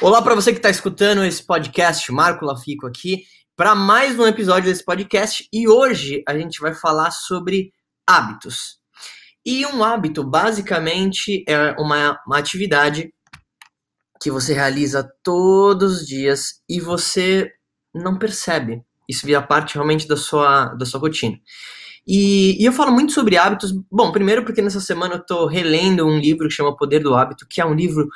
Olá para você que está escutando esse podcast, Marco Lafico aqui, para mais um episódio desse podcast e hoje a gente vai falar sobre hábitos. E um hábito basicamente é uma, uma atividade que você realiza todos os dias e você não percebe. Isso vira parte realmente da sua, da sua rotina. E, e, eu falo muito sobre hábitos. Bom, primeiro porque nessa semana eu estou relendo um livro que chama Poder do Hábito, que é um livro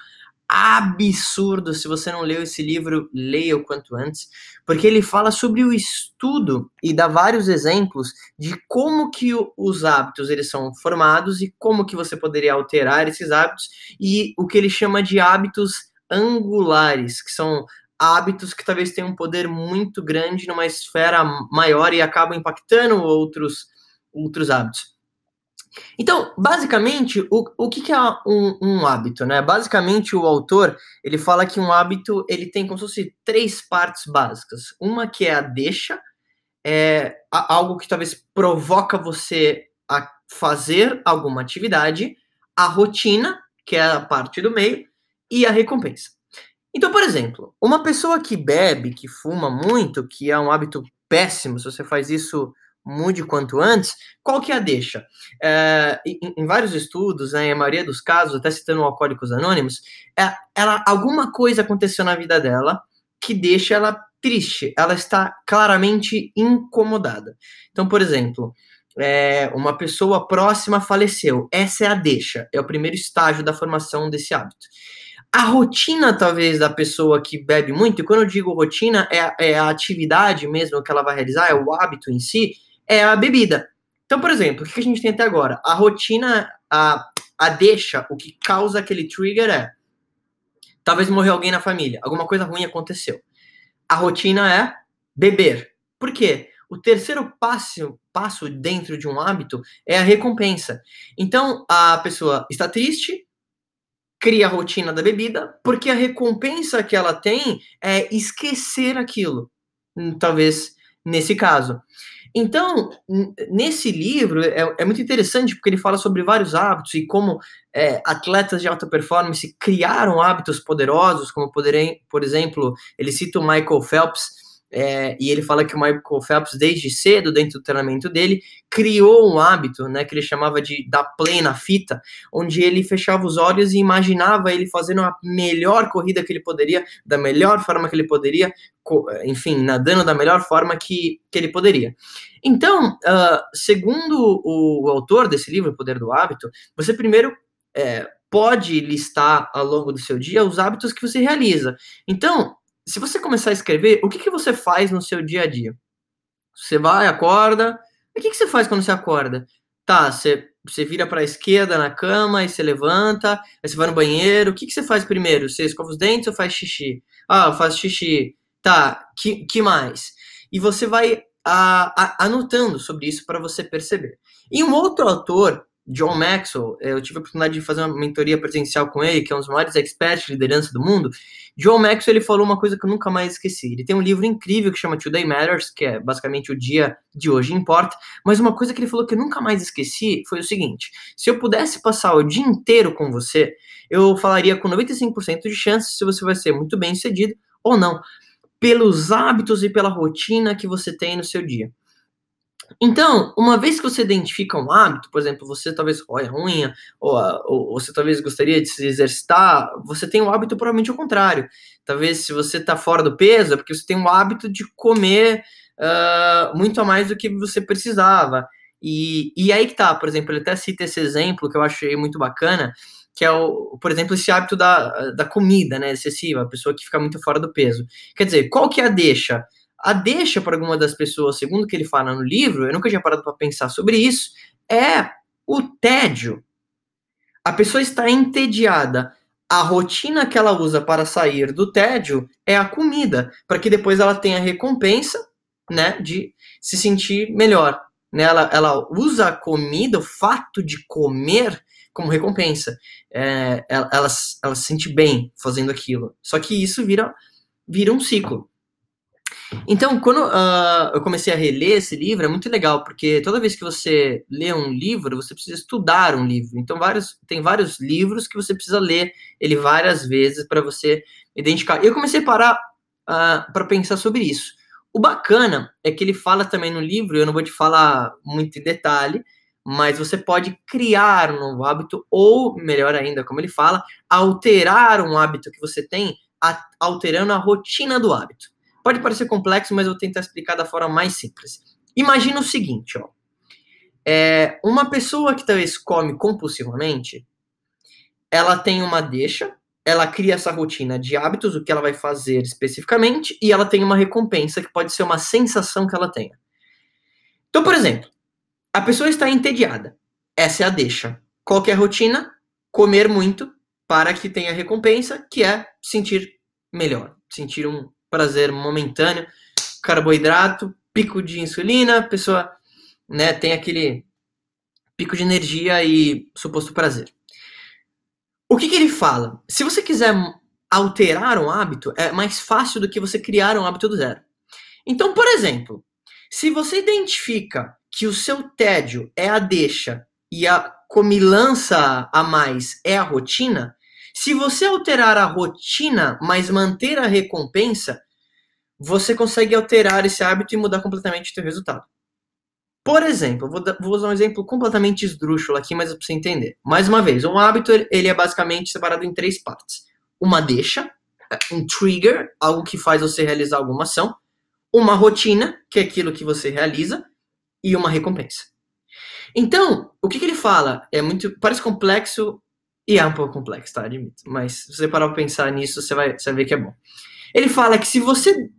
absurdo. Se você não leu esse livro, leia o quanto antes, porque ele fala sobre o estudo e dá vários exemplos de como que os hábitos eles são formados e como que você poderia alterar esses hábitos e o que ele chama de hábitos angulares, que são hábitos que talvez tenham um poder muito grande numa esfera maior e acabam impactando outros outros hábitos. Então, basicamente, o, o que, que é um, um, hábito, né? Basicamente, o autor, ele fala que um hábito, ele tem como se fosse três partes básicas. Uma que é a deixa, é algo que talvez provoca você a fazer alguma atividade, a rotina, que é a parte do meio, e a recompensa. Então, por exemplo, uma pessoa que bebe, que fuma muito, que é um hábito péssimo, se você faz isso mude quanto antes, qual que é a deixa? É, em, em, vários estudos, né, em maioria dos casos, até citando Alcoólicos Anônimos, é, ela, alguma coisa aconteceu na vida dela que deixa ela triste, ela está claramente incomodada. Então, por exemplo, é, uma pessoa próxima faleceu, essa é a deixa, é o primeiro estágio da formação desse hábito. A rotina, talvez, da pessoa que bebe muito, e quando eu digo rotina, é, é a atividade mesmo que ela vai realizar, é o hábito em si, é a bebida. Então, por exemplo, o que a gente tem até agora? A rotina, a, a deixa, o que causa aquele trigger é talvez morreu alguém na família, alguma coisa ruim aconteceu. A rotina é beber. Por quê? O terceiro passo, passo dentro de um hábito é a recompensa. Então, a pessoa está triste, cria a rotina da bebida, porque a recompensa que ela tem é esquecer aquilo. Hum, talvez nesse caso. Então, nesse livro, é, é, muito interessante porque ele fala sobre vários hábitos e como é, atletas de alta performance criaram hábitos poderosos, como poderem, por exemplo, ele cita o Michael Phelps, é, e ele fala que o Michael Phelps, desde cedo, dentro do treinamento dele, criou um hábito, né, que ele chamava de dar play na fita, onde ele fechava os olhos e imaginava ele fazendo a melhor corrida que ele poderia, da melhor forma que ele poderia, enfim, nadando da melhor forma que, que ele poderia. Então, uh, segundo o, o, autor desse livro, O Poder do Hábito, você primeiro é, pode listar ao longo do seu dia os hábitos que você realiza. Então, se você começar a escrever, o que, que você faz no seu dia a dia? Você vai, acorda. O que, que você faz quando você acorda? Tá, você, você vira para a esquerda na cama e você levanta, aí você vai no banheiro. O que, que você faz primeiro? Você escova os dentes ou faz xixi? Ah, eu faço xixi. Tá, que, que mais? E você vai a, a, anotando sobre isso para você perceber. E um outro autor John Maxwell, eu tive a oportunidade de fazer uma mentoria presencial com ele, que é um dos maiores experts de liderança do mundo. John Maxwell ele falou uma coisa que eu nunca mais esqueci. Ele tem um livro incrível que chama Today Matters, que é basicamente o dia de hoje importa. Mas uma coisa que ele falou que eu nunca mais esqueci foi o seguinte: se eu pudesse passar o dia inteiro com você, eu falaria com 95% de chance se você vai ser muito bem sucedido ou não, pelos hábitos e pela rotina que você tem no seu dia. Então, uma vez que você identifica um hábito, por exemplo, você talvez roia a unha, ou, ou, você talvez gostaria de se exercitar, você tem um hábito provavelmente ao contrário. Talvez se você está fora do peso, é porque você tem um hábito de comer uh, muito a mais do que você precisava. E, e aí que tá, por exemplo, ele até cita esse exemplo que eu achei muito bacana, que é, o, por exemplo, esse hábito da, da comida, né, excessiva, a pessoa que fica muito fora do peso. Quer dizer, qual que é a deixa? A deixa para alguma das pessoas, segundo o que ele fala no livro, eu nunca tinha parado para pensar sobre isso, é o tédio. A pessoa está entediada. A rotina que ela usa para sair do tédio é a comida, para que depois ela tenha recompensa, né, de se sentir melhor. Né? Ela, ela usa a comida, o fato de comer, como recompensa. É, ela, ela, ela se sente bem fazendo aquilo. Só que isso vira, vira um ciclo. Então, quando uh, eu comecei a reler esse livro, é muito legal, porque toda vez que você lê um livro, você precisa estudar um livro. Então, vários, tem vários livros que você precisa ler ele várias vezes para você identificar. E eu comecei a parar uh, ah, para pensar sobre isso. O bacana é que ele fala também no livro, eu não vou te falar muito em detalhe, mas você pode criar um novo hábito, ou, melhor ainda, como ele fala, alterar um hábito que você tem, alterando a rotina do hábito. Pode parecer complexo, mas eu vou tentar explicar da forma mais simples. Imagina o seguinte, ó. É, uma pessoa que talvez come compulsivamente, ela tem uma deixa, ela cria essa rotina de hábitos, o que ela vai fazer especificamente, e ela tem uma recompensa que pode ser uma sensação que ela tenha. Então, por exemplo, a pessoa está entediada. Essa é a deixa. Qual é a rotina? Comer muito para que tenha recompensa, que é sentir melhor, sentir um prazer momentâneo, carboidrato, pico de insulina, a pessoa né, tem aquele pico de energia e suposto prazer. O que, que ele fala? Se você quiser alterar um hábito, é mais fácil do que você criar um hábito do zero. Então, por exemplo, se você identifica que o seu tédio é a deixa e a comilança a mais é a rotina, se você alterar a rotina, mas manter a recompensa, você consegue alterar esse hábito e mudar completamente o seu resultado. Por exemplo, vou, vou, usar um exemplo completamente esdrúxulo aqui, mas é para você entender. Mais uma vez, um hábito ele é basicamente separado em três partes: uma deixa, um trigger, algo que faz você realizar alguma ação, uma rotina, que é aquilo que você realiza, e uma recompensa. Então, o que, que ele fala? É muito. Parece complexo e é um pouco complexo, tá? Admito. Mas se você parar pra pensar nisso, você vai, você vai ver que é bom. Ele fala que se você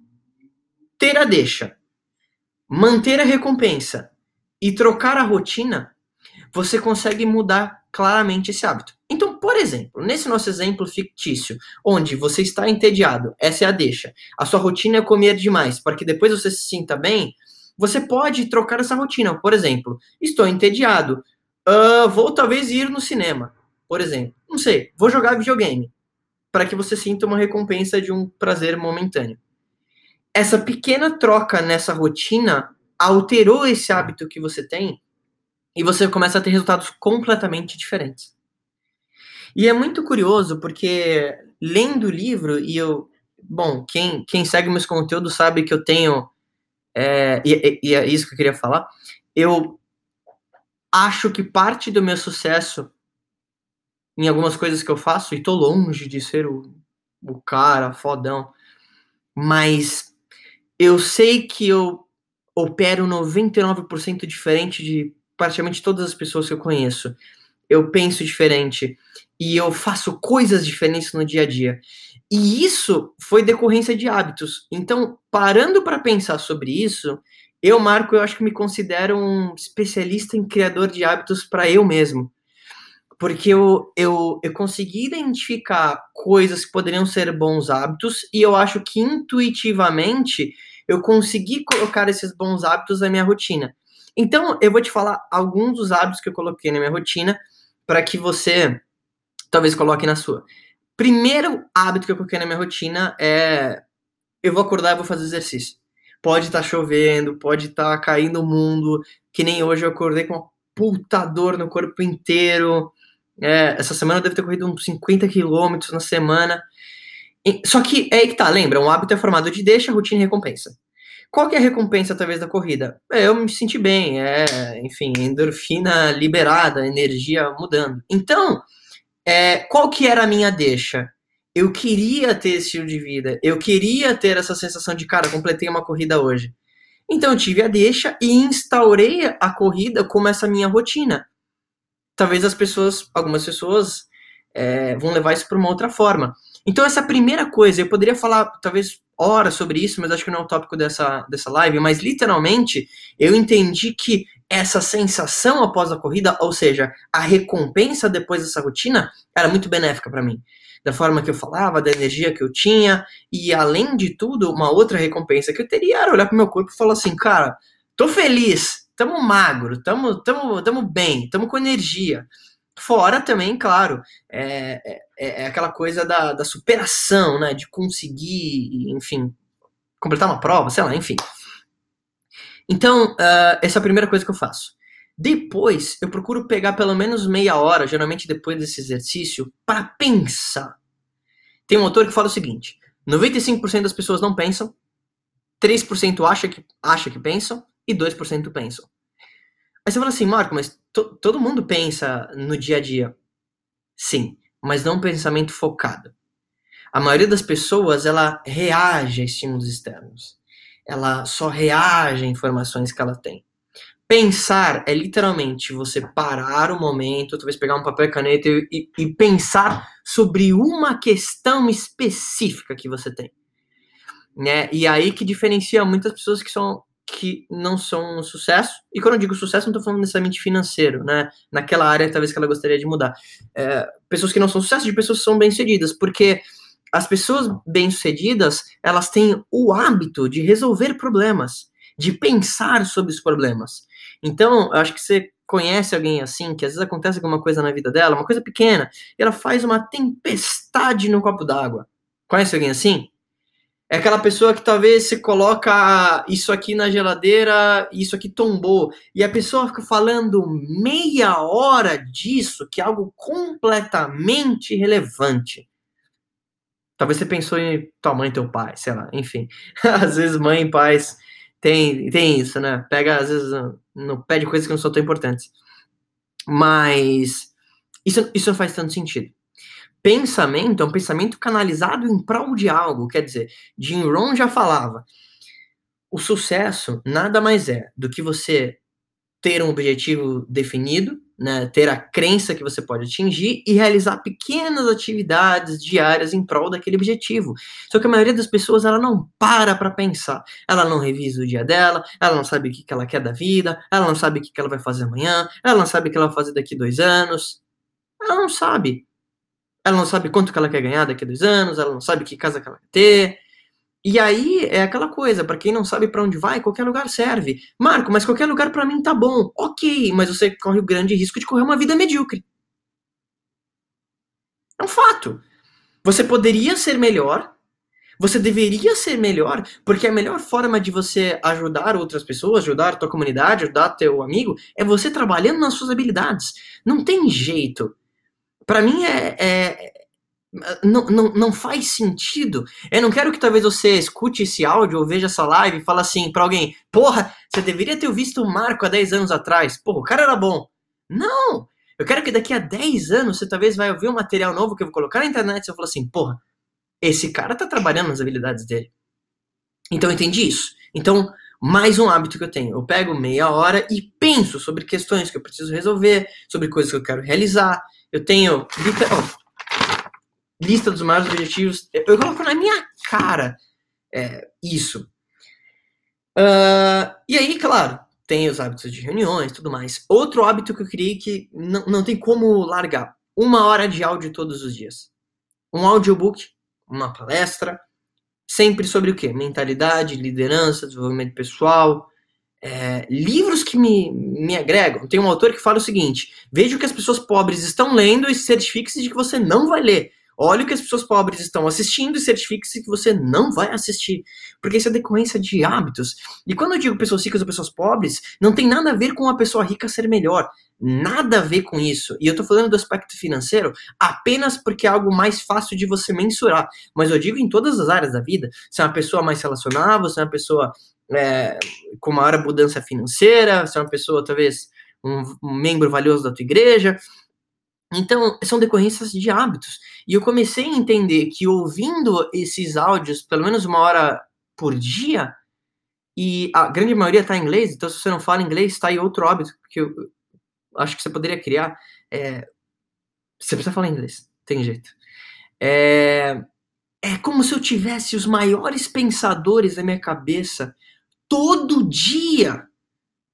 ter a deixa, manter a recompensa e trocar a rotina, você consegue mudar claramente esse hábito. Então, por exemplo, nesse nosso exemplo fictício, onde você está entediado, essa é a deixa, a sua rotina é comer demais, para que depois você se sinta bem, você pode trocar essa rotina. Por exemplo, estou entediado, uh, vou talvez ir no cinema, por exemplo. Não sei, vou jogar videogame, para que você sinta uma recompensa de um prazer momentâneo. Essa pequena troca nessa rotina alterou esse hábito que você tem e você começa a ter resultados completamente diferentes. E é muito curioso porque lendo o livro e eu, bom, quem, quem segue meus conteúdos sabe que eu tenho é, e, e é isso que eu queria falar. Eu acho que parte do meu sucesso em algumas coisas que eu faço, e tô longe de ser o, o cara fodão, mas eu sei que eu opero 99% diferente de praticamente todas as pessoas que eu conheço. Eu penso diferente e eu faço coisas diferentes no dia a dia. E isso foi decorrência de hábitos. Então, parando para pensar sobre isso, eu, Marco, eu acho que me considero um especialista em criador de hábitos para eu mesmo. Porque eu, eu, eu consegui identificar coisas que poderiam ser bons hábitos e eu acho que intuitivamente eu consegui colocar esses bons hábitos na minha rotina. Então, eu vou te falar alguns dos hábitos que eu coloquei na minha rotina para que você talvez coloque na sua. Primeiro hábito que eu coloquei na minha rotina é eu vou acordar e vou fazer exercício. Pode estar tá chovendo, pode estar tá caindo o mundo, que nem hoje eu acordei com uma puta dor no corpo inteiro. É, essa semana eu devo ter corrido uns 50 quilômetros na semana. Só que é aí que tá, lembra? Um hábito é formado de deixa, rotina e recompensa. Qual que é a recompensa, talvez, da corrida? É, eu me senti bem, é, enfim, endorfina liberada, energia mudando. Então, é, qual que era a minha deixa? Eu queria ter esse estilo de vida, eu queria ter essa sensação de, cara, completei uma corrida hoje. Então eu tive a deixa e instaurei a corrida como essa minha rotina. Talvez as pessoas, algumas pessoas, é, vão levar isso para uma outra forma. Então essa primeira coisa, eu poderia falar talvez horas sobre isso, mas acho que não é o tópico dessa, dessa live, mas literalmente eu entendi que essa sensação após a corrida, ou seja, a recompensa depois dessa rotina, era muito benéfica para mim. Da forma que eu falava, da energia que eu tinha, e além de tudo, uma outra recompensa que eu teria era olhar pro meu corpo e falar assim, cara, tô feliz, tamo magro, tamo, tamo, tamo bem, tamo com energia. Fora também, claro, é, é, é aquela coisa da, da superação, né? De conseguir, enfim, completar uma prova, sei lá, enfim. Então, uh, essa é a primeira coisa que eu faço. Depois, eu procuro pegar pelo menos meia hora, geralmente depois desse exercício, para pensar. Tem um autor que fala o seguinte: 95% das pessoas não pensam, 3% acha que, acha que pensam e 2% pensam. Aí você fala assim, Marco, mas to, todo mundo pensa no dia a dia. Sim, mas não um pensamento focado. A maioria das pessoas, ela reage a estímulos externos. Ela só reage a informações que ela tem. Pensar é literalmente você parar o momento, talvez pegar um papel e caneta e, e pensar sobre uma questão específica que você tem. Né? E aí que diferencia muitas pessoas que são que não são um sucesso, e quando eu digo sucesso, não estou falando necessariamente financeiro, né? Naquela área, talvez que ela gostaria de mudar. É, pessoas que não são sucesso, de pessoas que são bem-sucedidas, porque as pessoas bem-sucedidas, elas têm o hábito de resolver problemas, de pensar sobre os problemas. Então, eu acho que você conhece alguém assim, que às vezes acontece alguma coisa na vida dela, uma coisa pequena, e ela faz uma tempestade no copo d'água. Conhece alguém assim? É aquela pessoa que talvez se coloca isso aqui na geladeira, isso aqui tombou, e a pessoa fica falando meia hora disso, que é algo completamente relevante. Talvez você pensou em tua mãe, teu pai, sei lá, enfim. Às vezes mãe e pais tem, tem isso, né? Pega, às vezes, no pé de coisas que não são tão importantes. Mas isso, isso não faz tanto sentido pensamento é um pensamento canalizado em prol de algo. Quer dizer, Jim Rohn já falava: o sucesso nada mais é do que você ter um objetivo definido, né, ter a crença que você pode atingir e realizar pequenas atividades diárias em prol daquele objetivo. Só que a maioria das pessoas ela não para para pensar. Ela não revisa o dia dela, ela não sabe o que ela quer da vida, ela não sabe o que ela vai fazer amanhã, ela não sabe o que ela vai fazer daqui dois anos. Ela não sabe. Ela não sabe quanto que ela quer ganhar daqui a dois anos, ela não sabe que casa que ela quer ter. E aí é aquela coisa, para quem não sabe para onde vai, qualquer lugar serve. Marco, mas qualquer lugar para mim tá bom. Ok, mas você corre o grande risco de correr uma vida medíocre. É um fato. Você poderia ser melhor, você deveria ser melhor, porque a melhor forma de você ajudar outras pessoas, ajudar tua comunidade, ajudar teu amigo, é você trabalhando nas suas habilidades. Não tem jeito para mim é, é não, não, não faz sentido. Eu não quero que talvez você escute esse áudio ou veja essa live e fale assim para alguém: porra, você deveria ter visto o Marco há 10 anos atrás. Porra, o cara era bom. Não! Eu quero que daqui a 10 anos você talvez vai ouvir um material novo que eu vou colocar na internet e você fala assim: porra, esse cara tá trabalhando nas habilidades dele. Então eu entendi isso. Então, mais um hábito que eu tenho. Eu pego meia hora e penso sobre questões que eu preciso resolver, sobre coisas que eu quero realizar. Eu tenho lista, lista dos maiores objetivos. Eu coloco na minha cara é, isso. Uh, e aí, claro, tem os hábitos de reuniões tudo mais. Outro hábito que eu criei que não, não tem como largar. Uma hora de áudio todos os dias. Um audiobook, uma palestra, sempre sobre o quê? Mentalidade, liderança, desenvolvimento pessoal, é, livros que me, me agregam. Tem um autor que fala o seguinte: veja o que as pessoas pobres estão lendo e certifique-se de que você não vai ler. Olhe o que as pessoas pobres estão assistindo e certifique-se que você não vai assistir. Porque isso é decorrência de hábitos. E quando eu digo pessoas ricas ou pessoas pobres, não tem nada a ver com a pessoa rica ser melhor. Nada a ver com isso. E eu tô falando do aspecto financeiro apenas porque é algo mais fácil de você mensurar. Mas eu digo em todas as áreas da vida. Se é uma pessoa mais relacionável, se é uma pessoa é, com maior abundância financeira, se é uma pessoa, talvez, um, um membro valioso da tua igreja. Então, são decorrências de hábitos. E eu comecei a entender que ouvindo esses áudios, pelo menos uma hora por dia, e a grande maioria está em inglês, então se você não fala inglês, está aí outro hábito que eu acho que você poderia criar. É, você precisa falar inglês, tem jeito. É, é como se eu tivesse os maiores pensadores da minha cabeça todo dia.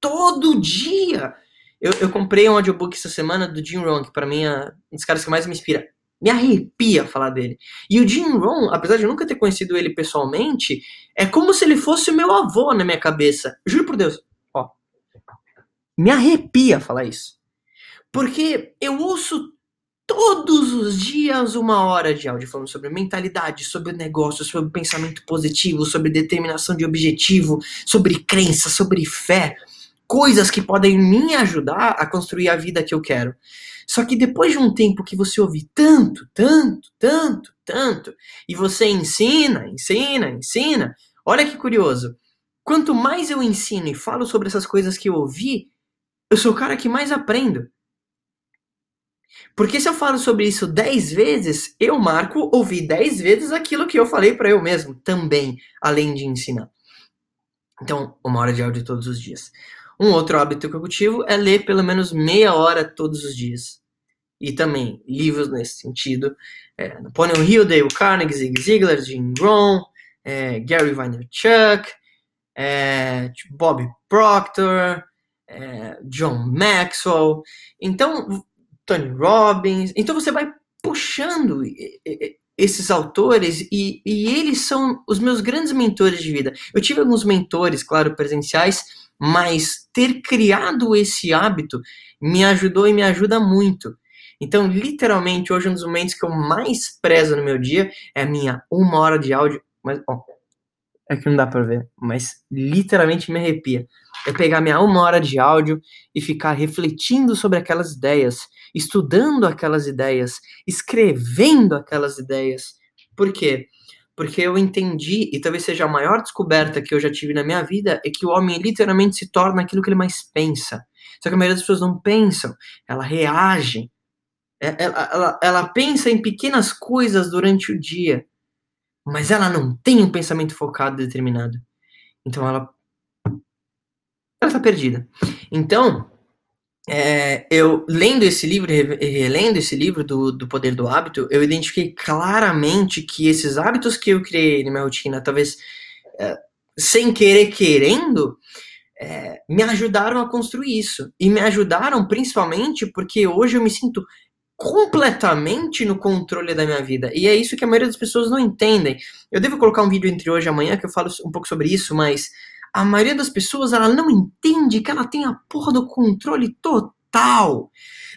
Todo dia. Eu, eu comprei um audiobook essa semana do Jim Rohn, que pra mim é um dos caras que mais me inspira. Me arrepia falar dele. E o Jim Rohn, apesar de eu nunca ter conhecido ele pessoalmente, é como se ele fosse o meu avô na minha cabeça. Juro por Deus. Me arrepia falar isso. Porque eu ouço todos os dias uma hora de áudio falando sobre mentalidade, sobre negócio, sobre pensamento positivo, sobre determinação de objetivo, sobre crença, sobre fé, coisas que podem me ajudar a construir a vida que eu quero. Só que depois de um tempo que você ouve tanto, tanto, tanto, tanto, e você ensina, ensina, ensina, olha que curioso. Quanto mais eu ensino e falo sobre essas coisas que eu ouvi, eu sou o cara que mais aprendo. Porque se eu falo sobre isso 10 vezes, eu, Marco, ouvi 10 vezes aquilo que eu falei para eu mesmo também, além de ensinar. Então, uma hora de áudio todos os dias. Um outro hábito que eu cultivo é ler pelo menos meia hora todos os dias e também livros nesse sentido. É, Napoleon Hill, Dale Carnegie, Zig Ziglar, Jim Rohn, é, Gary Vaynerchuk, é, Bob Proctor, é, John Maxwell, então Tony Robbins. Então você vai puxando esses autores e, e eles são os meus grandes mentores de vida. Eu tive alguns mentores, claro, presenciais, mas ter criado esse hábito me ajudou e me ajuda muito. Então, literalmente, hoje um dos momentos que eu mais prezo no meu dia é a minha uma hora de áudio. Mas, ó, é que não dá pra ver, mas literalmente me arrepia. É pegar minha uma hora de áudio e ficar refletindo sobre aquelas ideias, estudando aquelas ideias, escrevendo aquelas ideias. Por quê? Porque eu entendi, e talvez seja a maior descoberta que eu já tive na minha vida, é que o homem literalmente se torna aquilo que ele mais pensa. Só que a maioria das pessoas não pensam, ela reage, é, ela, ela, ela pensa em pequenas coisas durante o dia, mas ela não tem um pensamento focado determinado. Então ela ela tá perdida. Então, é, eu lendo esse livro, relendo esse livro do, do Poder do Hábito, eu identifiquei claramente que esses hábitos que eu criei na minha rotina, talvez é, sem querer querendo, é, me ajudaram a construir isso. E me ajudaram principalmente porque hoje eu me sinto completamente no controle da minha vida. E é isso que a maioria das pessoas não entendem. Eu devo colocar um vídeo entre hoje e amanhã que eu falo um pouco sobre isso, mas a maioria das pessoas ela não entende que ela tem a porra do controle total.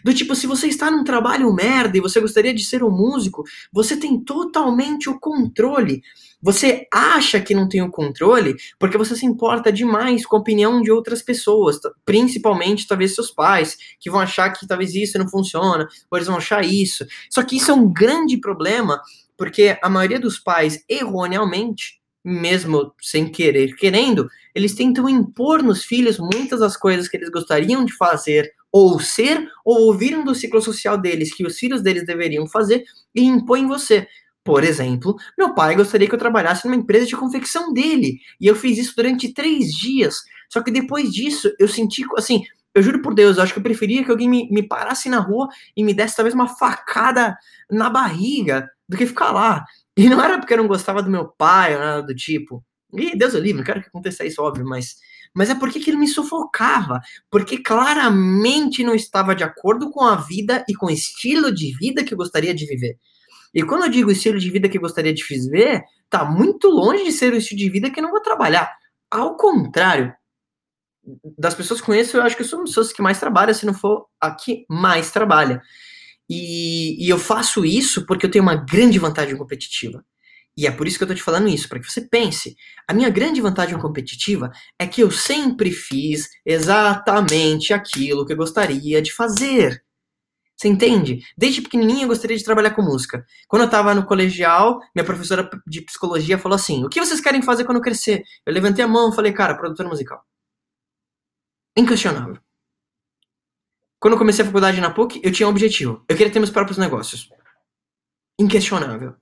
Do tipo, se você está num trabalho merda e você gostaria de ser um músico, você tem totalmente o controle. Você acha que não tem o controle porque você se importa demais com a opinião de outras pessoas, principalmente talvez seus pais, que vão achar que talvez isso não funciona, ou eles vão achar isso. Só que isso é um grande problema, porque a maioria dos pais, erroneamente, mesmo sem querer, querendo, eles tentam impor nos filhos muitas das coisas que eles gostariam de fazer ou ser, ou ouviram do ciclo social deles que os filhos deles deveriam fazer e impõem você. Por exemplo, meu pai gostaria que eu trabalhasse numa empresa de confecção dele. E eu fiz isso durante três dias. Só que depois disso, eu senti, assim, eu juro por Deus, eu acho que eu preferia que alguém me, me parasse na rua e me desse talvez uma facada na barriga do que ficar lá. E não era porque eu não gostava do meu pai ou nada do tipo. E Deus é livre, não quero que aconteça isso, óbvio, mas, mas é porque que ele me sufocava. Porque claramente não estava de acordo com a vida e com o estilo de vida que eu gostaria de viver. E quando eu digo estilo de vida que eu gostaria de viver, tá muito longe de ser o estilo de vida que eu não vou trabalhar. Ao contrário, das pessoas que conheço, eu acho que eu sou uma das pessoas que mais trabalha, se não for a que mais trabalha. E, e, eu faço isso porque eu tenho uma grande vantagem competitiva. E é por isso que eu tô te falando isso, para que você pense. A minha grande vantagem competitiva é que eu sempre fiz exatamente aquilo que eu gostaria de fazer. Você entende? Desde pequenininha eu gostaria de trabalhar com música. Quando eu estava no colegial, minha professora de psicologia falou assim: O que vocês querem fazer quando crescer? Eu levantei a mão e falei: Cara, produtora musical. Inquestionável. Quando eu comecei a faculdade na PUC, eu tinha um objetivo. Eu queria ter meus próprios negócios. Inquestionável.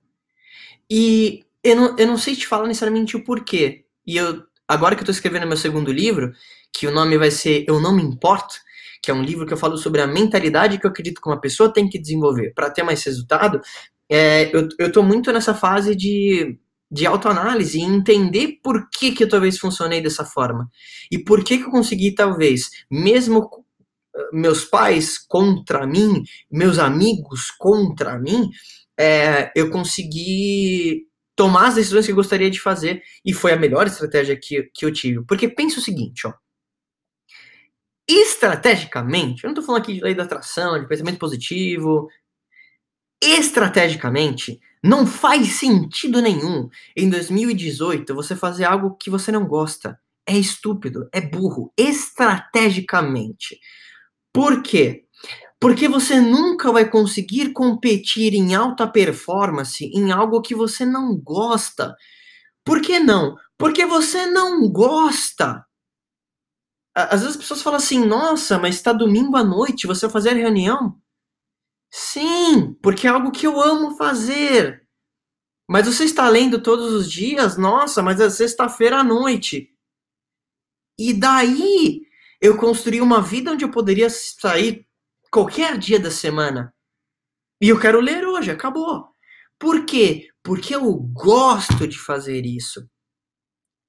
E eu não, eu não sei te falar necessariamente o porquê. E eu, agora que eu tô escrevendo meu segundo livro, que o nome vai ser Eu Não Me Importo, que é um livro que eu falo sobre a mentalidade que eu acredito que uma pessoa tem que desenvolver para ter mais resultado, é, eu, eu tô muito nessa fase de, de autoanálise e entender por que, que eu talvez funcionei dessa forma. E por que, que eu consegui, talvez, mesmo meus pais contra mim, meus amigos contra mim, é, eu consegui tomar as decisões que eu gostaria de fazer e foi a melhor estratégia que, que eu tive. Porque pensa o seguinte, ó estrategicamente, eu não estou falando aqui de lei da atração, de pensamento positivo, estrategicamente, não faz sentido nenhum em 2018 você fazer algo que você não gosta. É estúpido, é burro, estrategicamente. Por quê? Porque você nunca vai conseguir competir em alta performance em algo que você não gosta. Por que não? Porque você não gosta. Às vezes as pessoas falam assim: nossa, mas está domingo à noite, você vai fazer reunião? Sim, porque é algo que eu amo fazer. Mas você está lendo todos os dias? Nossa, mas é sexta-feira à noite. E daí eu construí uma vida onde eu poderia sair qualquer dia da semana. E eu quero ler hoje, acabou. Por quê? Porque eu gosto de fazer isso.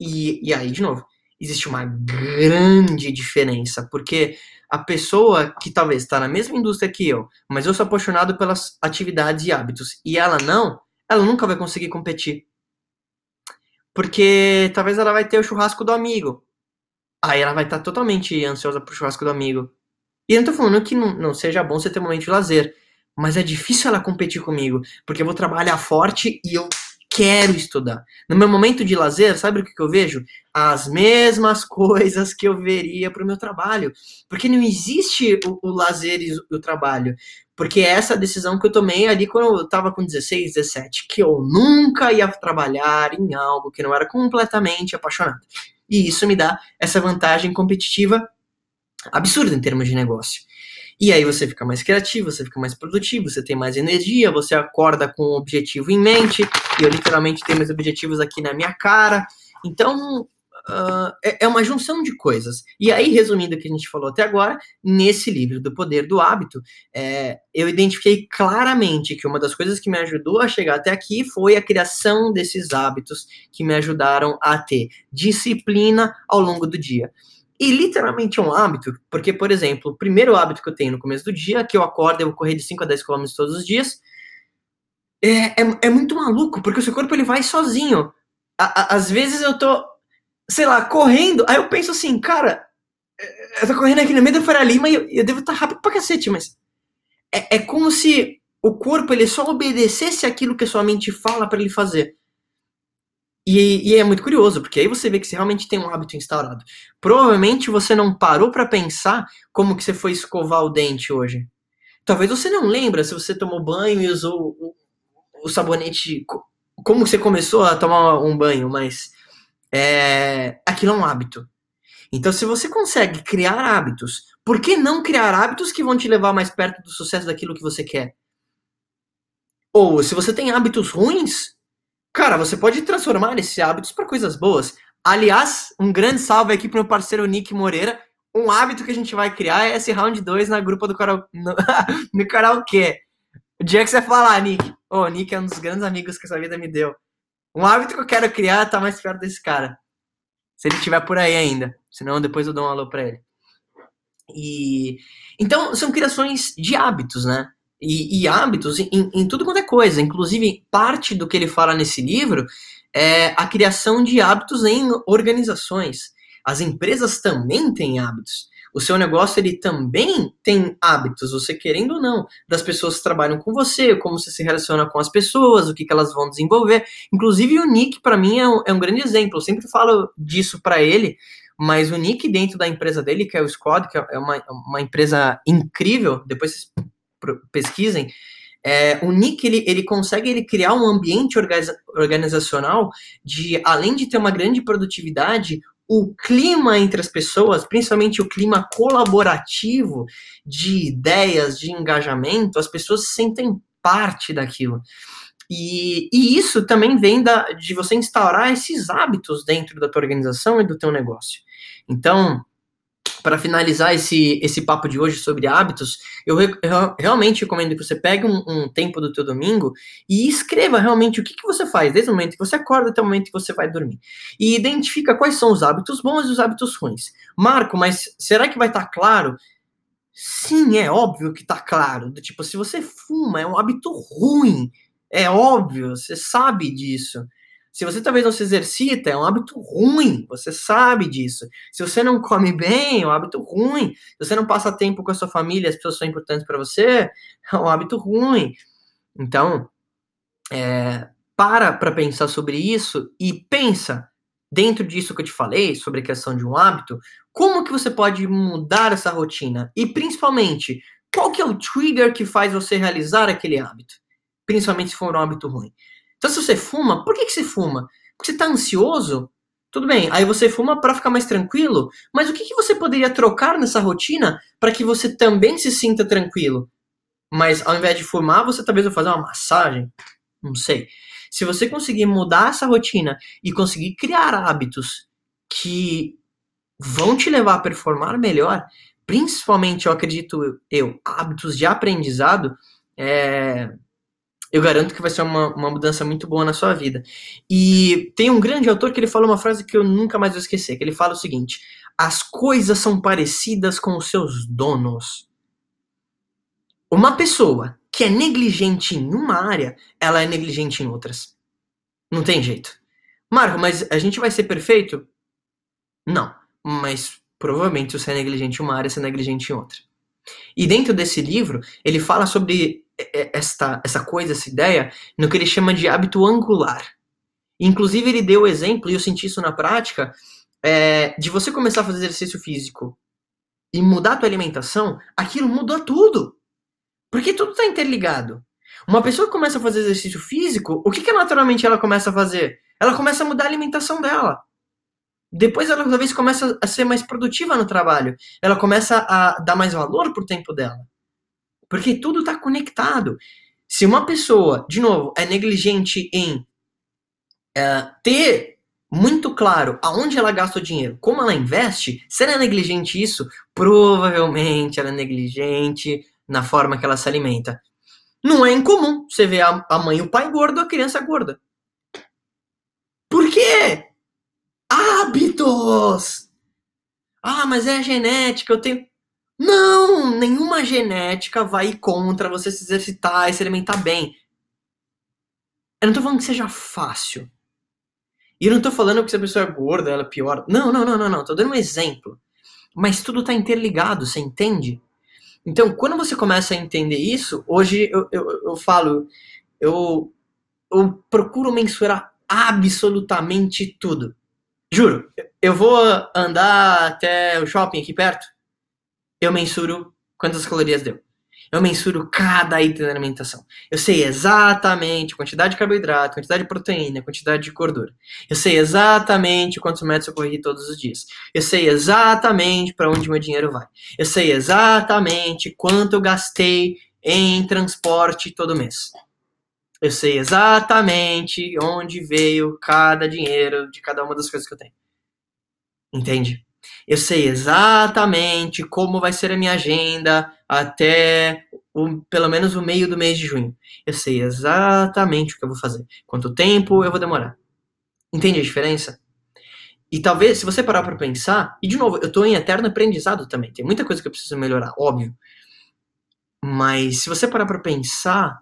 E, e aí, de novo, existe uma grande diferença, porque a pessoa que talvez está na mesma indústria que eu, mas eu sou apaixonado pelas atividades e hábitos, e ela não, ela nunca vai conseguir competir. Porque talvez ela vai ter o churrasco do amigo. Aí ela vai estar tá totalmente ansiosa pro churrasco do amigo. E eu não tô falando que não, não seja bom você ter um momento de lazer. Mas é difícil ela competir comigo. Porque eu vou trabalhar forte e eu quero estudar. No meu momento de lazer, sabe o que, que eu vejo? As mesmas coisas que eu veria para o meu trabalho. Porque não existe o, o lazer e o, o trabalho. Porque é essa decisão que eu tomei ali quando eu estava com 16, 17, que eu nunca ia trabalhar em algo que não era completamente apaixonado. E isso me dá essa vantagem competitiva absurda em termos de negócio. E aí você fica mais criativo, você fica mais produtivo, você tem mais energia, você acorda com um objetivo em mente. E eu literalmente tenho meus objetivos aqui na minha cara. Então, uh, é, é uma junção de coisas. E aí, resumindo o que a gente falou até agora, nesse livro do Poder do Hábito, é, eu identifiquei claramente que uma das coisas que me ajudou a chegar até aqui foi a criação desses hábitos que me ajudaram a ter disciplina ao longo do dia. E literalmente um hábito, porque, por exemplo, o primeiro hábito que eu tenho no começo do dia, que eu acordo e vou correr de 5 a 10 km todos os dias, é, é, é, muito maluco, porque o seu corpo ele vai sozinho. À, à, às vezes eu tô, sei lá, correndo, aí eu penso assim, cara, é, eu tô correndo aqui no meio da Faria Lima e eu, eu devo estar tá rápido pra cacete, mas é, é como se o corpo ele só obedecesse aquilo que a sua mente fala para ele fazer. E, e, é muito curioso, porque aí você vê que você realmente tem um hábito instaurado. Provavelmente você não parou para pensar como que você foi escovar o dente hoje. Talvez você não lembra se você tomou banho e usou o, o sabonete, como você começou a tomar um banho, mas é, aquilo é um hábito. Então, se você consegue criar hábitos, por que não criar hábitos que vão te levar mais perto do sucesso daquilo que você quer? Ou se você tem hábitos ruins, Cara, você pode transformar esses hábitos para coisas boas. Aliás, um grande salve aqui pro meu parceiro Nick Moreira. Um hábito que a gente vai criar é esse round 2 na grupo do karaokê. No, no karaokê. O dia que você falar, Nick. Ô, oh, Nick é um dos grandes amigos que essa vida me deu. Um hábito que eu quero criar tá mais perto desse cara. Se ele estiver por aí ainda. Senão depois eu dou um alô pra ele. E então são criações de hábitos, né? E, e hábitos em, em, tudo quanto é coisa. Inclusive, parte do que ele fala nesse livro é a criação de hábitos em organizações. As empresas também têm hábitos. O seu negócio ele também tem hábitos, você querendo ou não, das pessoas que trabalham com você, como você se relaciona com as pessoas, o que, que elas vão desenvolver. Inclusive o Nick para mim é um, é um, grande exemplo. Eu sempre falo disso para ele, mas o Nick dentro da empresa dele, que é o Squad, que é uma, uma empresa incrível. Depois vocês pesquisem, é, o Nick ele, ele consegue ele criar um ambiente organizacional de, além de ter uma grande produtividade, o clima entre as pessoas, principalmente o clima colaborativo de ideias, de engajamento, as pessoas se sentem parte daquilo. E, e isso também vem da, de você instaurar esses hábitos dentro da tua organização e do teu negócio. Então, para finalizar esse, esse papo de hoje sobre hábitos, eu, re, eu realmente recomendo que você pegue um, um, tempo do teu domingo e escreva realmente o que, que você faz desde o momento que você acorda até o momento que você vai dormir. E identifica quais são os hábitos bons e os hábitos ruins. Marco, mas será que vai estar tá claro? Sim, é óbvio que está claro. Tipo, se você fuma, é um hábito ruim. É óbvio, você sabe disso. Se você talvez não se exercita, é um hábito ruim, você sabe disso. Se você não come bem, é um hábito ruim. Se você não passa tempo com a sua família, as pessoas são importantes para você, é um hábito ruim. Então, é, para para pensar sobre isso e pensa dentro disso que eu te falei sobre a questão de um hábito, como que você pode mudar essa rotina e principalmente qual que é o trigger que faz você realizar aquele hábito, principalmente se for um hábito ruim. Então, se você fuma, por que, que você fuma? Porque você está ansioso? Tudo bem, aí você fuma para ficar mais tranquilo, mas o que, que você poderia trocar nessa rotina para que você também se sinta tranquilo? Mas ao invés de fumar, você talvez vai fazer uma massagem, não sei. Se você conseguir mudar essa rotina e conseguir criar hábitos que vão te levar a performar melhor, principalmente, eu acredito eu, hábitos de aprendizado, é, eu garanto que vai ser uma, uma mudança muito boa na sua vida. E tem um grande autor que ele fala uma frase que eu nunca mais vou esquecer, que ele fala o seguinte, as coisas são parecidas com os seus donos. Uma pessoa que é negligente em uma área, ela é negligente em outras. Não tem jeito. Marco, mas a gente vai ser perfeito? Não. Mas provavelmente você é negligente em uma área, você é negligente em outra. E dentro desse livro, ele fala sobre esta, essa coisa, essa ideia, no que ele chama de hábito angular. Inclusive, ele deu o exemplo, e eu senti isso na prática, é, de você começar a fazer exercício físico e mudar a tua alimentação, aquilo mudou tudo. Porque tudo está interligado. Uma pessoa que começa a fazer exercício físico, o que, que naturalmente ela começa a fazer? Ela começa a mudar a alimentação dela. Depois ela talvez começa a ser mais produtiva no trabalho. Ela começa a dar mais valor pro tempo dela. Porque tudo está conectado. Se uma pessoa, de novo, é negligente em é, ter muito claro aonde ela gasta o dinheiro, como ela investe, se ela é negligente isso, provavelmente ela é negligente na forma que ela se alimenta. Não é incomum você ver a, a mãe e o pai gordo, a criança gorda. Por quê? Hábitos! Ah, mas é a genética, eu tenho. Não! Nenhuma genética vai contra você se exercitar e se alimentar bem. Eu não tô falando que seja fácil. E eu não tô falando que se a pessoa é gorda, ela é pior. Não, não, não, não, não. Tô dando um exemplo. Mas tudo tá interligado, você entende? Então, quando você começa a entender isso, hoje eu, eu, eu falo, eu, eu procuro mensurar absolutamente tudo. Juro, eu vou andar até o shopping aqui perto, eu mensuro quantas calorias deu. Eu mensuro cada item da alimentação. Eu sei exatamente a quantidade de carboidrato, quantidade de proteína, quantidade de gordura. Eu sei exatamente quantos metros eu corri todos os dias. Eu sei exatamente para onde meu dinheiro vai. Eu sei exatamente quanto eu gastei em transporte todo mês. Eu sei exatamente onde veio cada dinheiro de cada uma das coisas que eu tenho. Entende? Eu sei exatamente como vai ser a minha agenda até o, pelo menos o meio do mês de junho. Eu sei exatamente o que eu vou fazer, quanto tempo eu vou demorar. Entende a diferença? E talvez, se você parar para pensar, e de novo, eu estou em eterno aprendizado também, tem muita coisa que eu preciso melhorar, óbvio. Mas se você parar para pensar,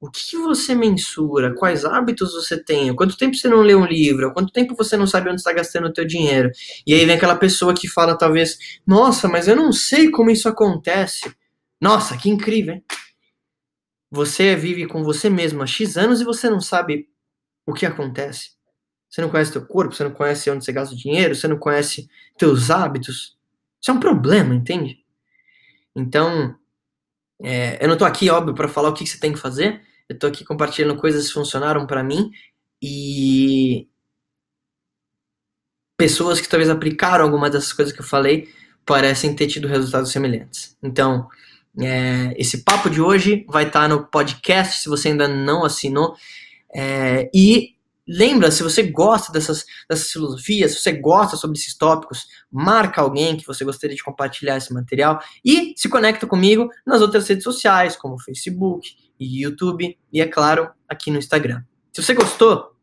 o que você mensura? Quais hábitos você tem? Quanto tempo você não lê um livro? Quanto tempo você não sabe onde está gastando o teu dinheiro? E aí vem aquela pessoa que fala talvez, nossa, mas eu não sei como isso acontece. Nossa, que incrível, hein? Você vive com você mesmo há X anos e você não sabe o que acontece. Você não conhece teu corpo, você não conhece onde você gasta o dinheiro, você não conhece teus hábitos. Isso é um problema, entende? Então, é, eu não tô aqui, óbvio, para falar o que, que você tem que fazer, eu tô aqui compartilhando coisas que funcionaram para mim e pessoas que talvez aplicaram algumas dessas coisas que eu falei parecem ter tido resultados semelhantes. Então, é, esse papo de hoje vai estar tá no podcast, se você ainda não assinou. É, e lembra, se você gosta dessas, dessas filosofias, se você gosta sobre esses tópicos, marca alguém que você gostaria de compartilhar esse material e se conecta comigo nas outras redes sociais, como Facebook, e YouTube e, é claro, aqui no Instagram. Se você gostou,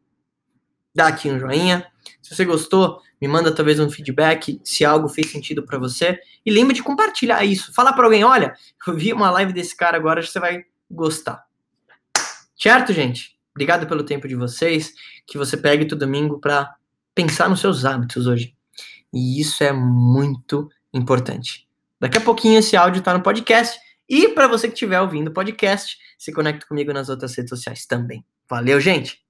dá aqui um joinha. Se você gostou, me manda talvez um feedback se algo fez sentido para você. E lembre de compartilhar isso. Falar para alguém: olha, eu vi uma live desse cara agora, você vai gostar. Certo, gente? Obrigado pelo tempo de vocês. Que você pegue todo domingo para pensar nos seus hábitos hoje. E isso é muito importante. Daqui a pouquinho esse áudio está no podcast E para você que estiver ouvindo o podcast, se conecta comigo nas outras redes sociais também. Valeu, gente!